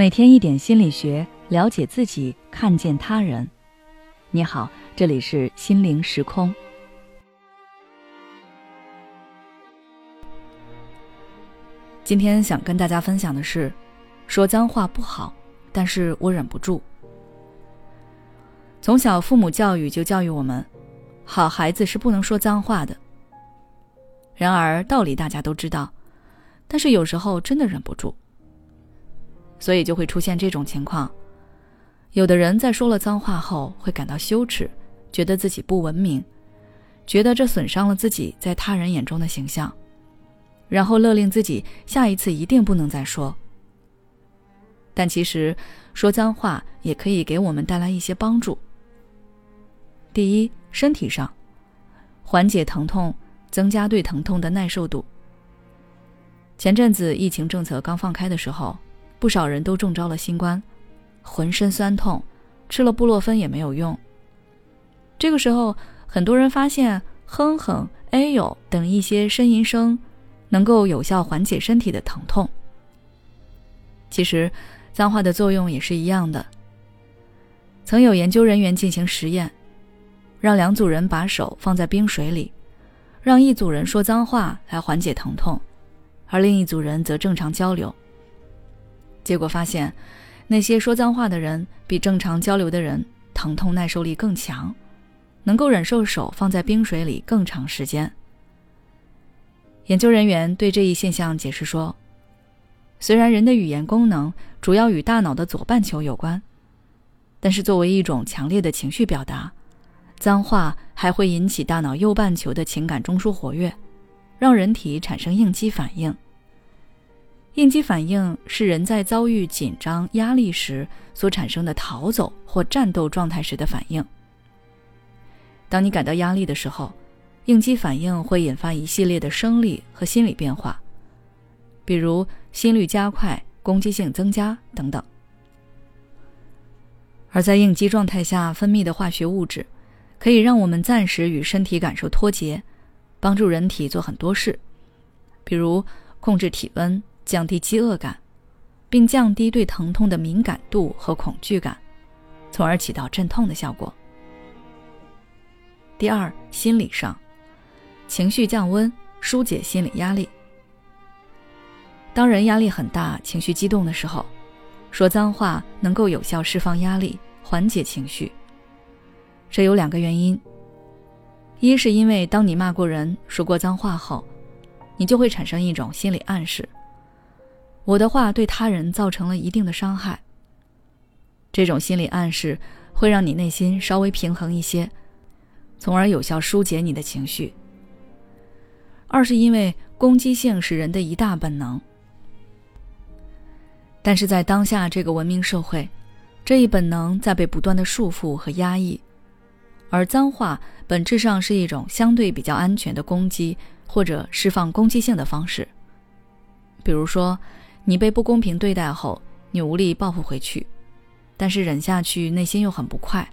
每天一点心理学，了解自己，看见他人。你好，这里是心灵时空。今天想跟大家分享的是，说脏话不好，但是我忍不住。从小父母教育就教育我们，好孩子是不能说脏话的。然而道理大家都知道，但是有时候真的忍不住。所以就会出现这种情况：有的人在说了脏话后会感到羞耻，觉得自己不文明，觉得这损伤了自己在他人眼中的形象，然后勒令自己下一次一定不能再说。但其实，说脏话也可以给我们带来一些帮助。第一，身体上，缓解疼痛，增加对疼痛的耐受度。前阵子疫情政策刚放开的时候。不少人都中招了新冠，浑身酸痛，吃了布洛芬也没有用。这个时候，很多人发现哼哼、哎呦等一些呻吟声，能够有效缓解身体的疼痛。其实，脏话的作用也是一样的。曾有研究人员进行实验，让两组人把手放在冰水里，让一组人说脏话来缓解疼痛，而另一组人则正常交流。结果发现，那些说脏话的人比正常交流的人疼痛耐受力更强，能够忍受手放在冰水里更长时间。研究人员对这一现象解释说：“虽然人的语言功能主要与大脑的左半球有关，但是作为一种强烈的情绪表达，脏话还会引起大脑右半球的情感中枢活跃，让人体产生应激反应。”应激反应是人在遭遇紧张、压力时所产生的逃走或战斗状态时的反应。当你感到压力的时候，应激反应会引发一系列的生理和心理变化，比如心率加快、攻击性增加等等。而在应激状态下分泌的化学物质，可以让我们暂时与身体感受脱节，帮助人体做很多事，比如控制体温。降低饥饿感，并降低对疼痛的敏感度和恐惧感，从而起到镇痛的效果。第二，心理上，情绪降温，疏解心理压力。当人压力很大、情绪激动的时候，说脏话能够有效释放压力，缓解情绪。这有两个原因：一是因为当你骂过人、说过脏话后，你就会产生一种心理暗示。我的话对他人造成了一定的伤害。这种心理暗示会让你内心稍微平衡一些，从而有效疏解你的情绪。二是因为攻击性是人的一大本能，但是在当下这个文明社会，这一本能在被不断的束缚和压抑，而脏话本质上是一种相对比较安全的攻击或者释放攻击性的方式，比如说。你被不公平对待后，你无力报复回去，但是忍下去，内心又很不快。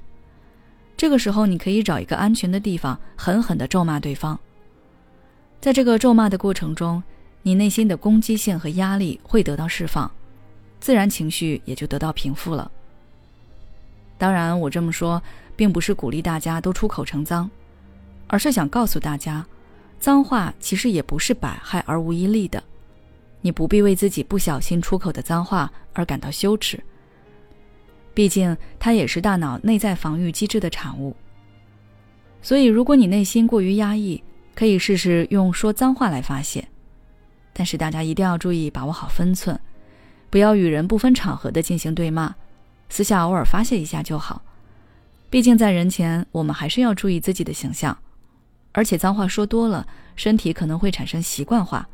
这个时候，你可以找一个安全的地方，狠狠地咒骂对方。在这个咒骂的过程中，你内心的攻击性和压力会得到释放，自然情绪也就得到平复了。当然，我这么说，并不是鼓励大家都出口成脏，而是想告诉大家，脏话其实也不是百害而无一利的。你不必为自己不小心出口的脏话而感到羞耻。毕竟，它也是大脑内在防御机制的产物。所以，如果你内心过于压抑，可以试试用说脏话来发泄。但是，大家一定要注意把握好分寸，不要与人不分场合的进行对骂，私下偶尔发泄一下就好。毕竟，在人前，我们还是要注意自己的形象。而且，脏话说多了，身体可能会产生习惯化。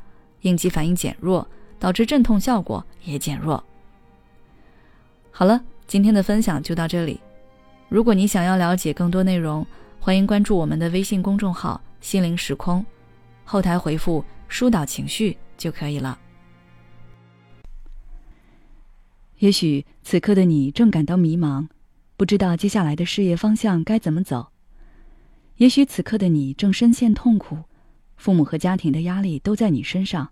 应激反应减弱，导致镇痛效果也减弱。好了，今天的分享就到这里。如果你想要了解更多内容，欢迎关注我们的微信公众号“心灵时空”，后台回复“疏导情绪”就可以了。也许此刻的你正感到迷茫，不知道接下来的事业方向该怎么走；也许此刻的你正深陷痛苦。父母和家庭的压力都在你身上，